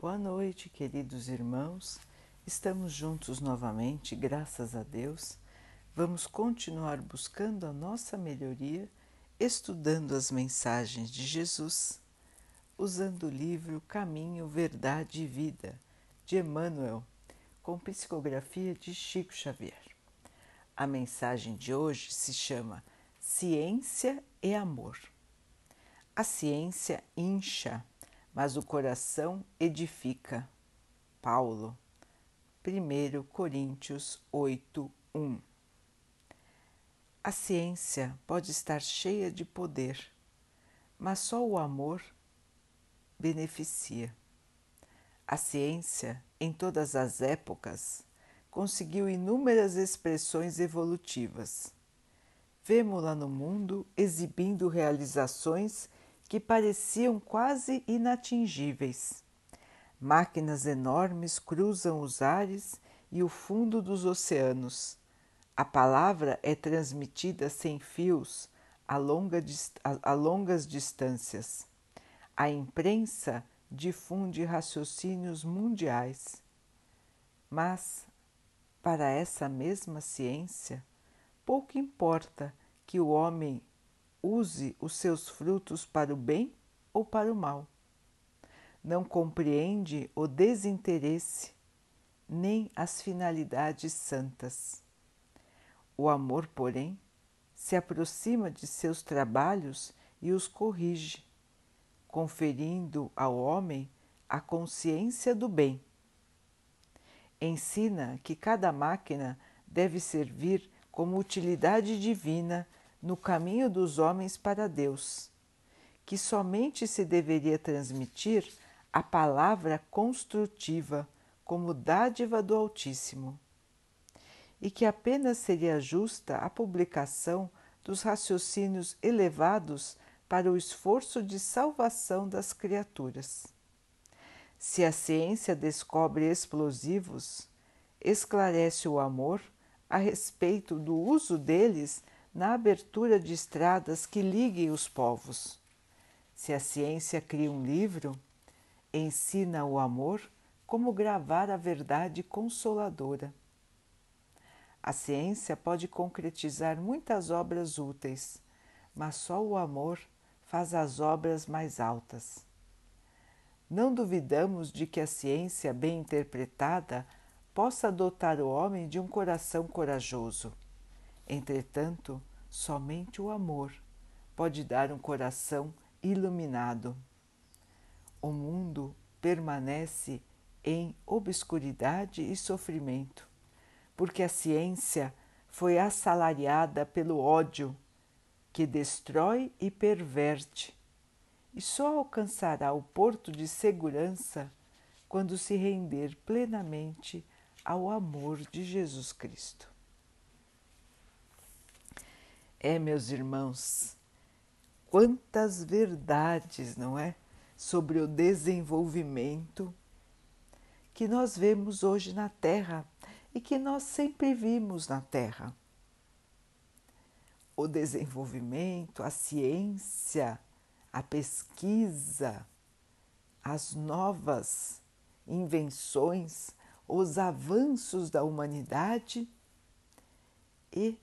Boa noite, queridos irmãos. Estamos juntos novamente, graças a Deus. Vamos continuar buscando a nossa melhoria, estudando as mensagens de Jesus, usando o livro Caminho, Verdade e Vida, de Emmanuel, com psicografia de Chico Xavier. A mensagem de hoje se chama Ciência e Amor. A ciência incha mas o coração edifica. Paulo, 1 Coríntios 8, 1. A ciência pode estar cheia de poder, mas só o amor beneficia. A ciência, em todas as épocas, conseguiu inúmeras expressões evolutivas. Vemo-la no mundo exibindo realizações que pareciam quase inatingíveis. Máquinas enormes cruzam os ares e o fundo dos oceanos. A palavra é transmitida sem fios a, longa, a, longas distâncias. A imprensa difunde raciocínios mundiais. Mas, para essa mesma ciência, pouco importa que o homem use os seus frutos para o bem ou para o mal. Não compreende o desinteresse nem as finalidades santas. O amor, porém, se aproxima de seus trabalhos e os corrige, conferindo ao homem a consciência do bem. Ensina que cada máquina deve servir como utilidade divina no caminho dos homens para Deus, que somente se deveria transmitir a palavra construtiva como dádiva do Altíssimo, e que apenas seria justa a publicação dos raciocínios elevados para o esforço de salvação das criaturas. Se a ciência descobre explosivos, esclarece o amor a respeito do uso deles na abertura de estradas que liguem os povos. Se a ciência cria um livro, ensina o amor como gravar a verdade consoladora. A ciência pode concretizar muitas obras úteis, mas só o amor faz as obras mais altas. Não duvidamos de que a ciência, bem interpretada, possa dotar o homem de um coração corajoso. Entretanto, Somente o amor pode dar um coração iluminado. O mundo permanece em obscuridade e sofrimento, porque a ciência foi assalariada pelo ódio que destrói e perverte, e só alcançará o porto de segurança quando se render plenamente ao amor de Jesus Cristo. É, meus irmãos, quantas verdades, não é? Sobre o desenvolvimento que nós vemos hoje na Terra e que nós sempre vimos na Terra. O desenvolvimento, a ciência, a pesquisa, as novas invenções, os avanços da humanidade e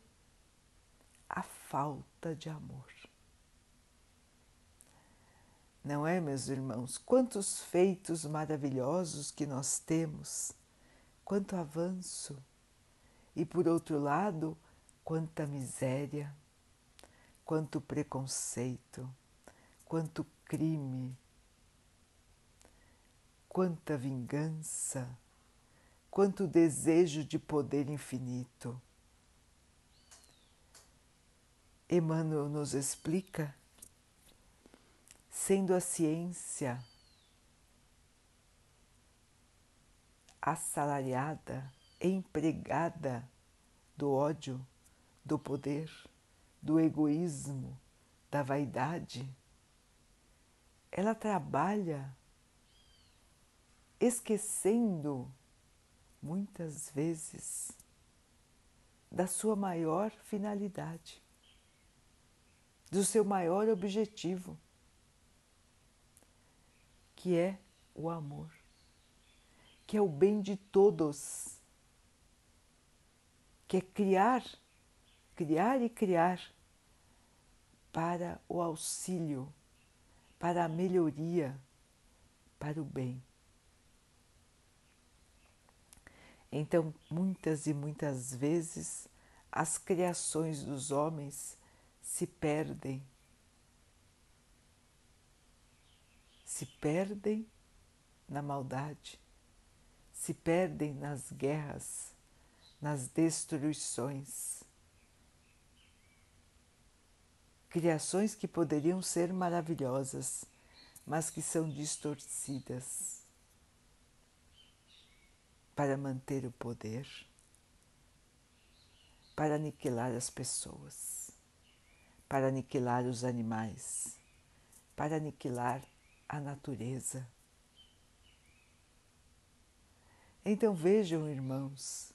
falta de amor. Não é, meus irmãos? Quantos feitos maravilhosos que nós temos, quanto avanço, e por outro lado, quanta miséria, quanto preconceito, quanto crime, quanta vingança, quanto desejo de poder infinito Emmanuel nos explica, sendo a ciência assalariada, empregada do ódio, do poder, do egoísmo, da vaidade, ela trabalha esquecendo muitas vezes da sua maior finalidade do seu maior objetivo, que é o amor. que é o bem de todos, que é criar, criar e criar para o auxílio, para a melhoria, para o bem. Então, muitas e muitas vezes, as criações dos homens se perdem. Se perdem na maldade, se perdem nas guerras, nas destruições. Criações que poderiam ser maravilhosas, mas que são distorcidas para manter o poder, para aniquilar as pessoas, para aniquilar os animais, para aniquilar a natureza. Então vejam, irmãos,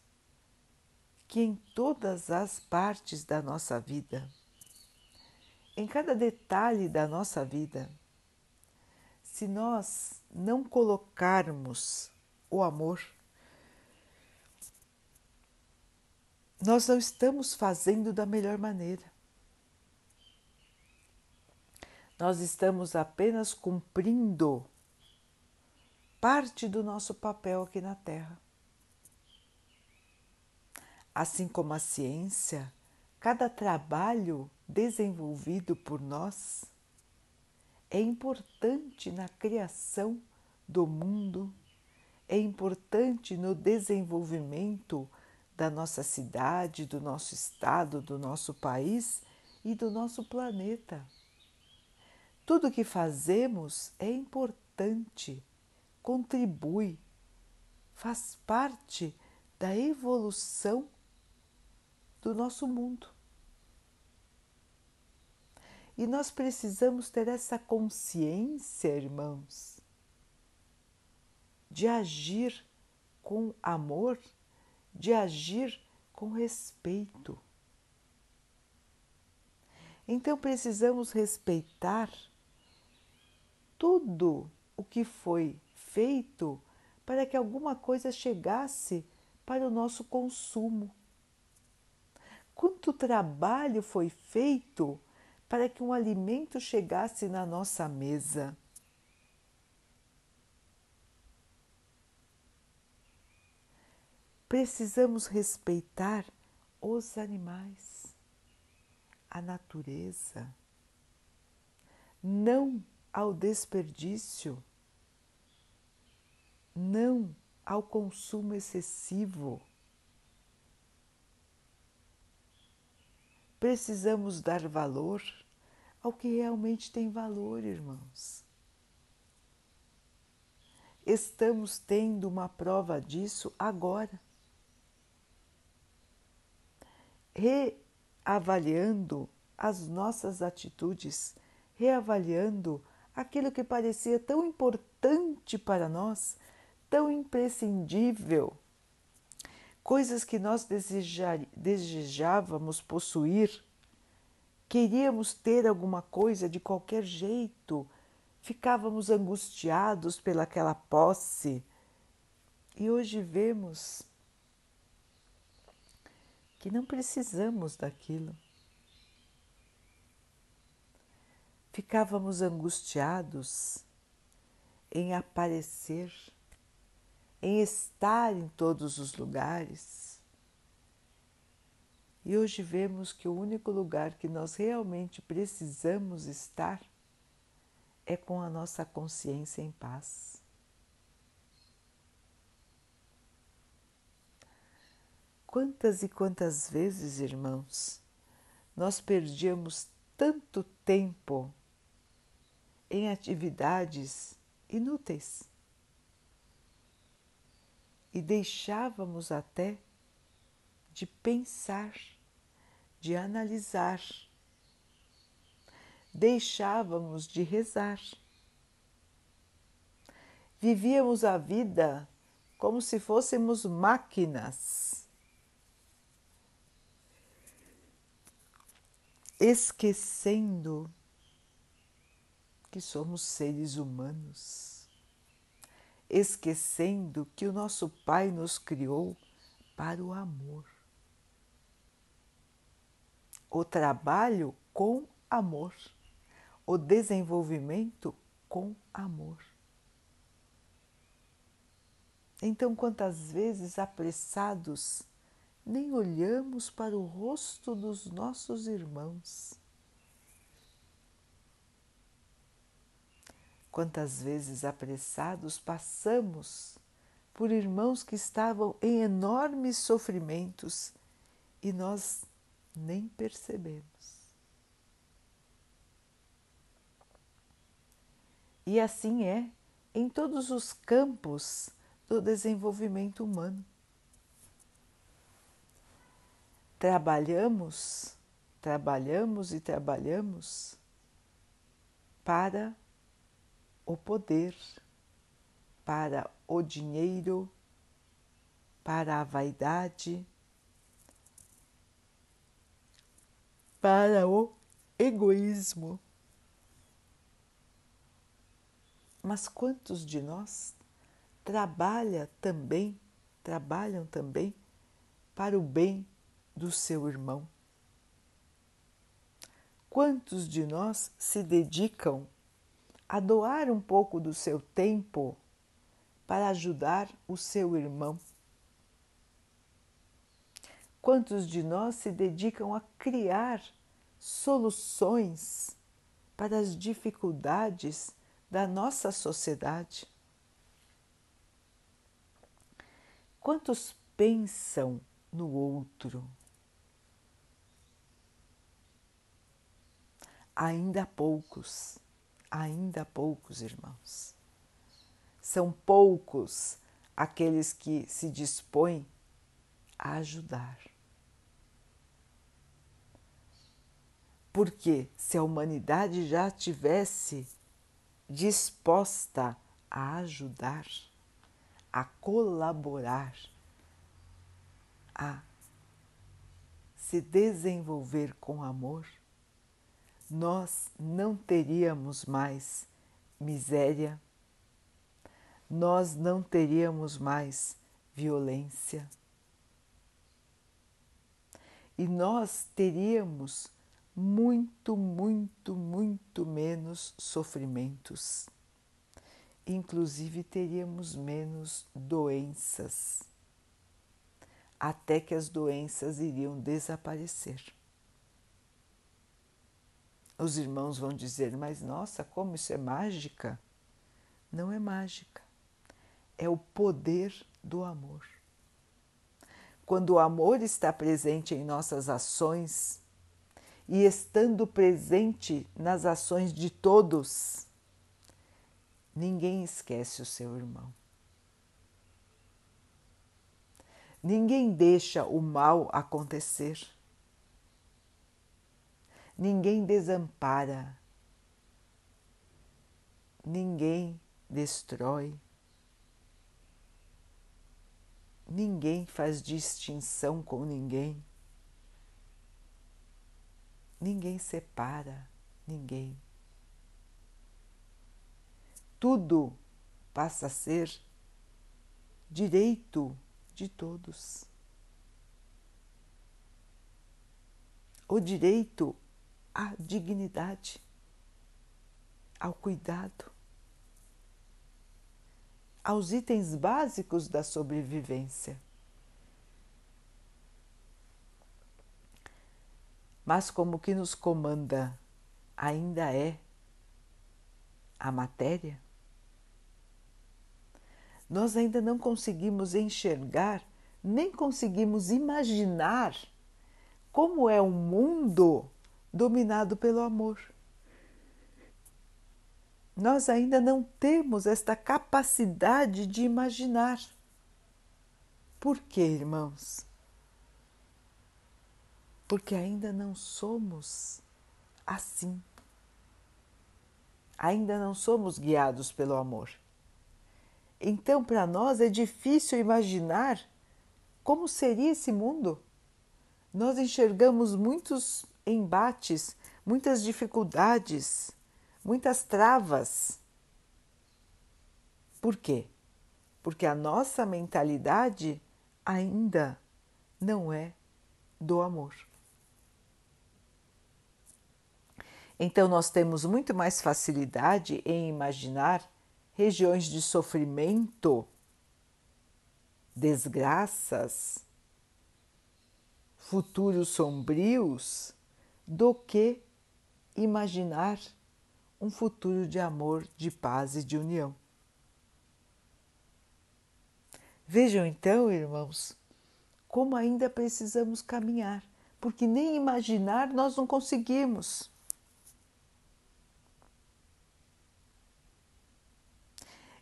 que em todas as partes da nossa vida, em cada detalhe da nossa vida, se nós não colocarmos o amor, nós não estamos fazendo da melhor maneira. Nós estamos apenas cumprindo parte do nosso papel aqui na Terra. Assim como a ciência, cada trabalho desenvolvido por nós é importante na criação do mundo, é importante no desenvolvimento da nossa cidade, do nosso estado, do nosso país e do nosso planeta. Tudo que fazemos é importante, contribui, faz parte da evolução do nosso mundo. E nós precisamos ter essa consciência, irmãos, de agir com amor de agir com respeito. Então precisamos respeitar tudo o que foi feito para que alguma coisa chegasse para o nosso consumo. Quanto trabalho foi feito para que um alimento chegasse na nossa mesa? Precisamos respeitar os animais, a natureza, não ao desperdício, não ao consumo excessivo. Precisamos dar valor ao que realmente tem valor, irmãos. Estamos tendo uma prova disso agora reavaliando as nossas atitudes, reavaliando aquilo que parecia tão importante para nós, tão imprescindível, coisas que nós desejávamos possuir, queríamos ter alguma coisa de qualquer jeito, ficávamos angustiados pelaquela posse. E hoje vemos que não precisamos daquilo. Ficávamos angustiados em aparecer, em estar em todos os lugares. E hoje vemos que o único lugar que nós realmente precisamos estar é com a nossa consciência em paz. Quantas e quantas vezes, irmãos, nós perdíamos tanto tempo em atividades inúteis. E deixávamos até de pensar, de analisar, deixávamos de rezar. Vivíamos a vida como se fôssemos máquinas. Esquecendo que somos seres humanos, esquecendo que o nosso Pai nos criou para o amor. O trabalho com amor, o desenvolvimento com amor. Então, quantas vezes apressados nem olhamos para o rosto dos nossos irmãos. Quantas vezes apressados passamos por irmãos que estavam em enormes sofrimentos e nós nem percebemos. E assim é em todos os campos do desenvolvimento humano. Trabalhamos, trabalhamos e trabalhamos para o poder, para o dinheiro, para a vaidade, para o egoísmo. Mas quantos de nós trabalha também, trabalham também para o bem do seu irmão. Quantos de nós se dedicam a doar um pouco do seu tempo para ajudar o seu irmão? Quantos de nós se dedicam a criar soluções para as dificuldades da nossa sociedade? Quantos pensam no outro? Ainda poucos, ainda poucos irmãos. São poucos aqueles que se dispõem a ajudar. Porque se a humanidade já tivesse disposta a ajudar, a colaborar, a se desenvolver com amor, nós não teríamos mais miséria, nós não teríamos mais violência e nós teríamos muito, muito, muito menos sofrimentos inclusive teríamos menos doenças, até que as doenças iriam desaparecer. Os irmãos vão dizer, mas nossa, como isso é mágica? Não é mágica, é o poder do amor. Quando o amor está presente em nossas ações e estando presente nas ações de todos, Ninguém esquece o seu irmão. Ninguém deixa o mal acontecer. Ninguém desampara. Ninguém destrói. Ninguém faz distinção com ninguém. Ninguém separa ninguém tudo passa a ser direito de todos. O direito à dignidade, ao cuidado, aos itens básicos da sobrevivência. Mas como que nos comanda ainda é a matéria, nós ainda não conseguimos enxergar, nem conseguimos imaginar como é um mundo dominado pelo amor. Nós ainda não temos esta capacidade de imaginar. Por quê, irmãos? Porque ainda não somos assim. Ainda não somos guiados pelo amor. Então, para nós é difícil imaginar como seria esse mundo. Nós enxergamos muitos embates, muitas dificuldades, muitas travas. Por quê? porque a nossa mentalidade ainda não é do amor. Então, nós temos muito mais facilidade em imaginar regiões de sofrimento, desgraças, futuros sombrios, do que imaginar um futuro de amor, de paz e de união. Vejam então, irmãos, como ainda precisamos caminhar, porque nem imaginar nós não conseguimos.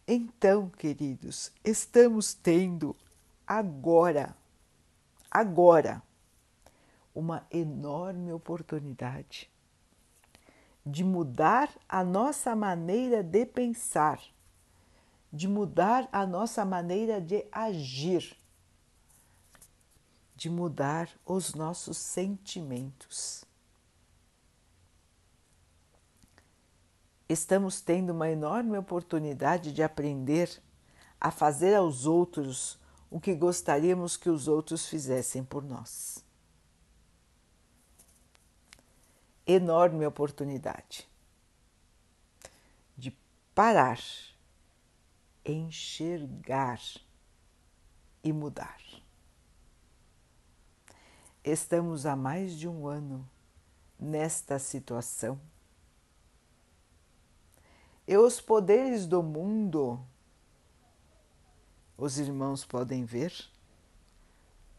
Então, queridos, estamos tendo agora, agora, uma enorme oportunidade de mudar a nossa maneira de pensar, de mudar a nossa maneira de agir, de mudar os nossos sentimentos. Estamos tendo uma enorme oportunidade de aprender a fazer aos outros o que gostaríamos que os outros fizessem por nós. Enorme oportunidade de parar, enxergar e mudar. Estamos há mais de um ano nesta situação. E os poderes do mundo, os irmãos podem ver,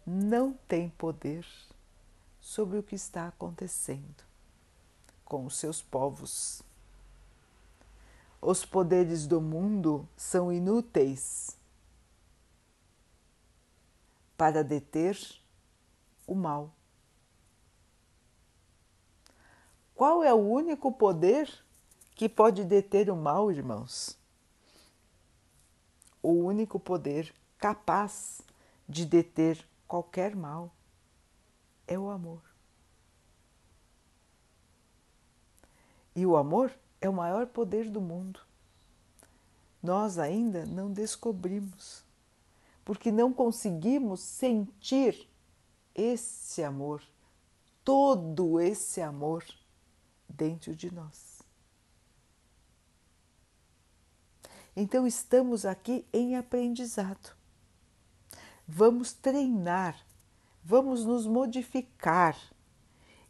não têm poder sobre o que está acontecendo com os seus povos. Os poderes do mundo são inúteis para deter o mal. Qual é o único poder que pode deter o mal, irmãos? O único poder capaz de deter qualquer mal é o amor. E o amor é o maior poder do mundo. Nós ainda não descobrimos, porque não conseguimos sentir esse amor, todo esse amor dentro de nós. Então estamos aqui em aprendizado. Vamos treinar, vamos nos modificar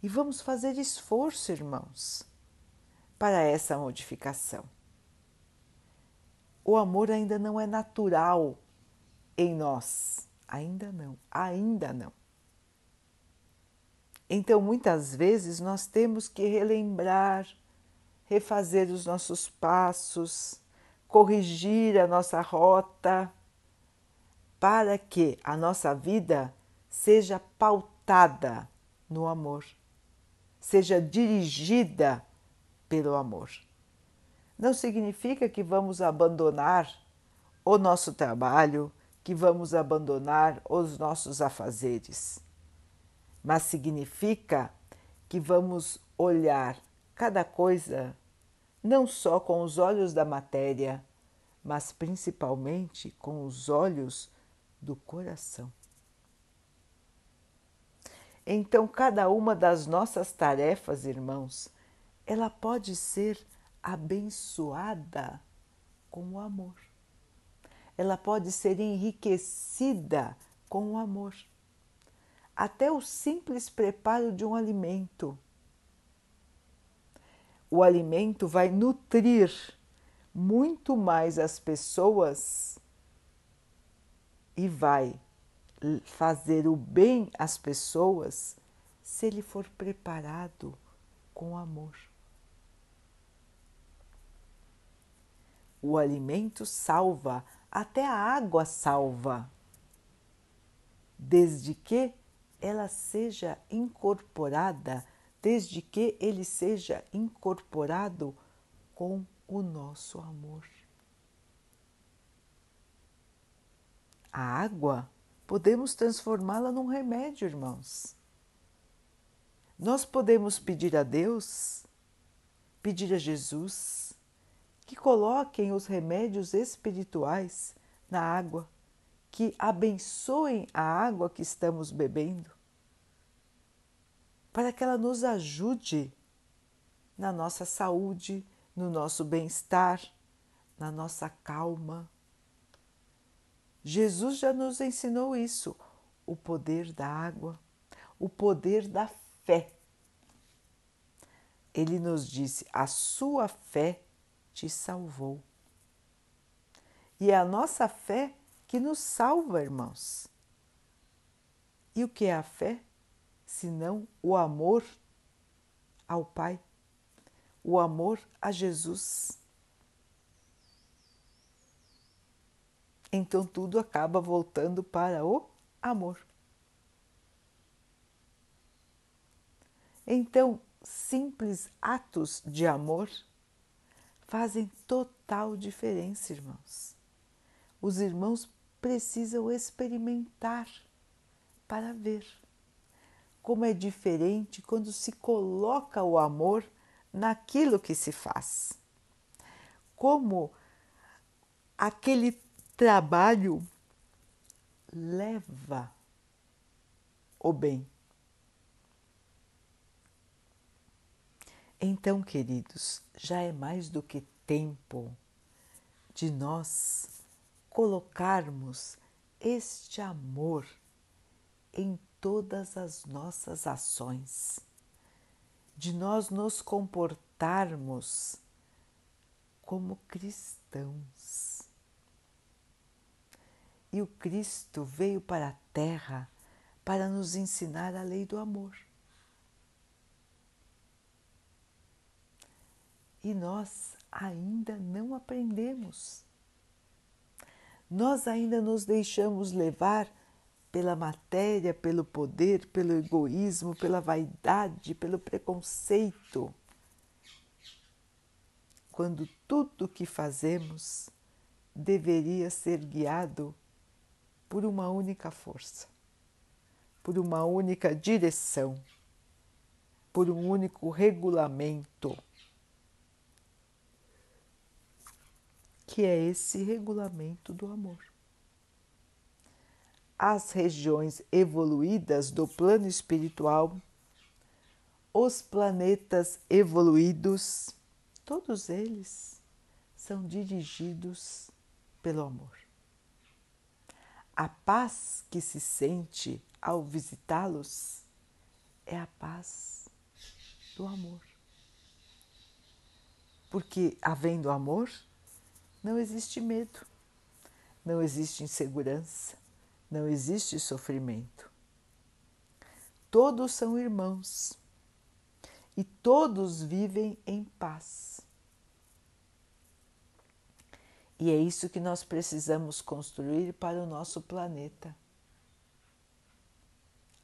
e vamos fazer esforço, irmãos para essa modificação. O amor ainda não é natural em nós, ainda não, ainda não. Então, muitas vezes, nós temos que relembrar, refazer os nossos passos, corrigir a nossa rota, para que a nossa vida seja pautada no amor, seja dirigida pelo amor. Não significa que vamos abandonar o nosso trabalho, que vamos abandonar os nossos afazeres, mas significa que vamos olhar cada coisa não só com os olhos da matéria, mas principalmente com os olhos do coração. Então, cada uma das nossas tarefas, irmãos, ela pode ser abençoada com o amor. Ela pode ser enriquecida com o amor. Até o simples preparo de um alimento. O alimento vai nutrir muito mais as pessoas e vai fazer o bem às pessoas se ele for preparado com amor. O alimento salva, até a água salva, desde que ela seja incorporada, desde que ele seja incorporado com o nosso amor. A água podemos transformá-la num remédio, irmãos. Nós podemos pedir a Deus, pedir a Jesus, que coloquem os remédios espirituais na água, que abençoem a água que estamos bebendo, para que ela nos ajude na nossa saúde, no nosso bem-estar, na nossa calma. Jesus já nos ensinou isso, o poder da água, o poder da fé. Ele nos disse: a sua fé te salvou. E é a nossa fé que nos salva, irmãos. E o que é a fé? Senão o amor ao Pai o amor a Jesus. Então tudo acaba voltando para o amor. Então, simples atos de amor fazem total diferença, irmãos. Os irmãos precisam experimentar para ver como é diferente quando se coloca o amor naquilo que se faz. Como aquele trabalho leva o bem. Então, queridos, já é mais do que tempo de nós colocarmos este amor em todas as nossas ações de nós nos comportarmos como cristãos. E o Cristo veio para a Terra para nos ensinar a lei do amor. E nós ainda não aprendemos. Nós ainda nos deixamos levar pela matéria, pelo poder, pelo egoísmo, pela vaidade, pelo preconceito. Quando tudo o que fazemos deveria ser guiado por uma única força, por uma única direção, por um único regulamento, que é esse regulamento do amor as regiões evoluídas do plano espiritual, os planetas evoluídos, todos eles são dirigidos pelo amor. A paz que se sente ao visitá-los é a paz do amor. Porque, havendo amor, não existe medo, não existe insegurança, não existe sofrimento. Todos são irmãos e todos vivem em paz. E é isso que nós precisamos construir para o nosso planeta: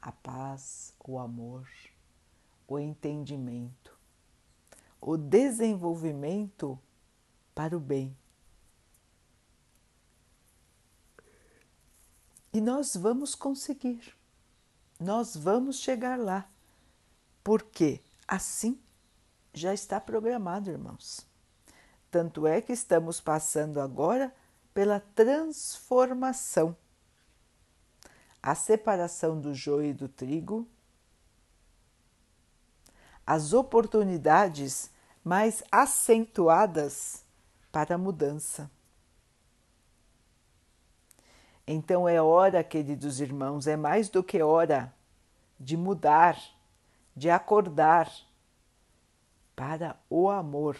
a paz, o amor, o entendimento, o desenvolvimento para o bem. E nós vamos conseguir, nós vamos chegar lá, porque assim já está programado, irmãos. Tanto é que estamos passando agora pela transformação a separação do joio e do trigo, as oportunidades mais acentuadas para a mudança. Então é hora, queridos irmãos, é mais do que hora de mudar, de acordar para o amor.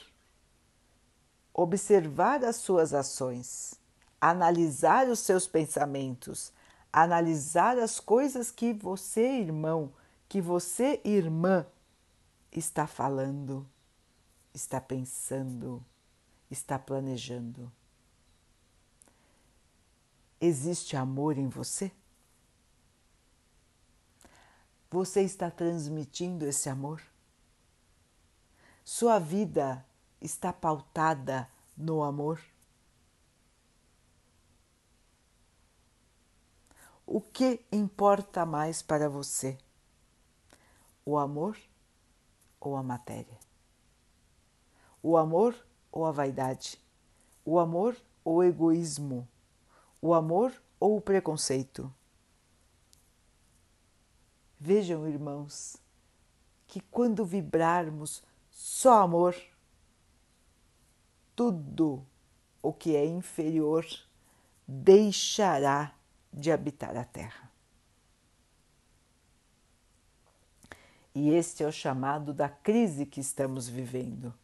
Observar as suas ações, analisar os seus pensamentos, analisar as coisas que você, irmão, que você, irmã, está falando, está pensando, está planejando. Existe amor em você? Você está transmitindo esse amor? Sua vida está pautada no amor? O que importa mais para você? O amor ou a matéria? O amor ou a vaidade? O amor ou o egoísmo? O amor ou o preconceito? Vejam, irmãos, que quando vibrarmos só amor, tudo o que é inferior deixará de habitar a Terra. E este é o chamado da crise que estamos vivendo.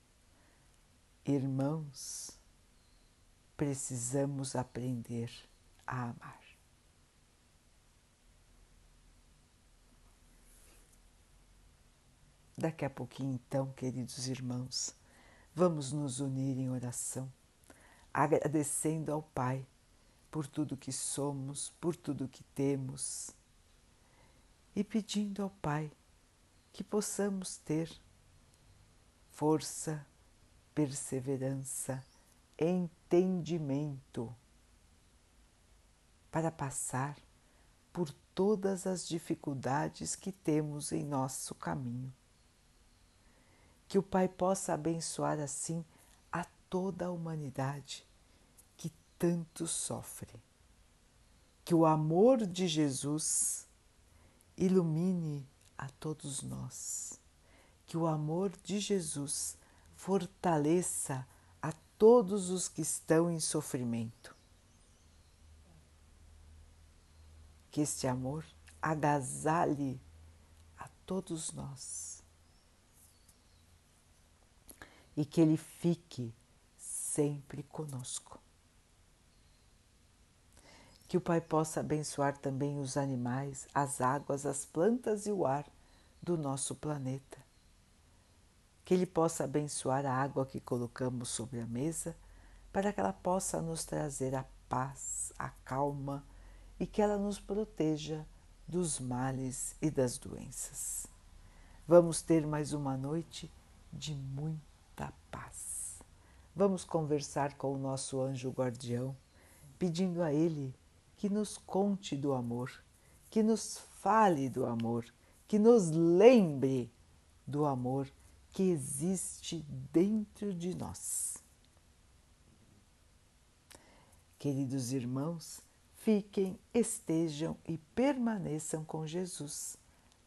Irmãos, precisamos aprender a amar. Daqui a pouquinho, então, queridos irmãos, vamos nos unir em oração, agradecendo ao Pai por tudo que somos, por tudo que temos e pedindo ao Pai que possamos ter força, perseverança, entendimento para passar por todas as dificuldades que temos em nosso caminho que o Pai possa abençoar assim a toda a humanidade que tanto sofre. Que o amor de Jesus ilumine a todos nós. Que o amor de Jesus fortaleça todos os que estão em sofrimento. Que este amor agasalhe a todos nós e que Ele fique sempre conosco. Que o Pai possa abençoar também os animais, as águas, as plantas e o ar do nosso planeta. Que Ele possa abençoar a água que colocamos sobre a mesa, para que ela possa nos trazer a paz, a calma e que ela nos proteja dos males e das doenças. Vamos ter mais uma noite de muito da paz. Vamos conversar com o nosso anjo guardião, pedindo a ele que nos conte do amor, que nos fale do amor, que nos lembre do amor que existe dentro de nós. Queridos irmãos, fiquem, estejam e permaneçam com Jesus.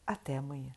Até amanhã.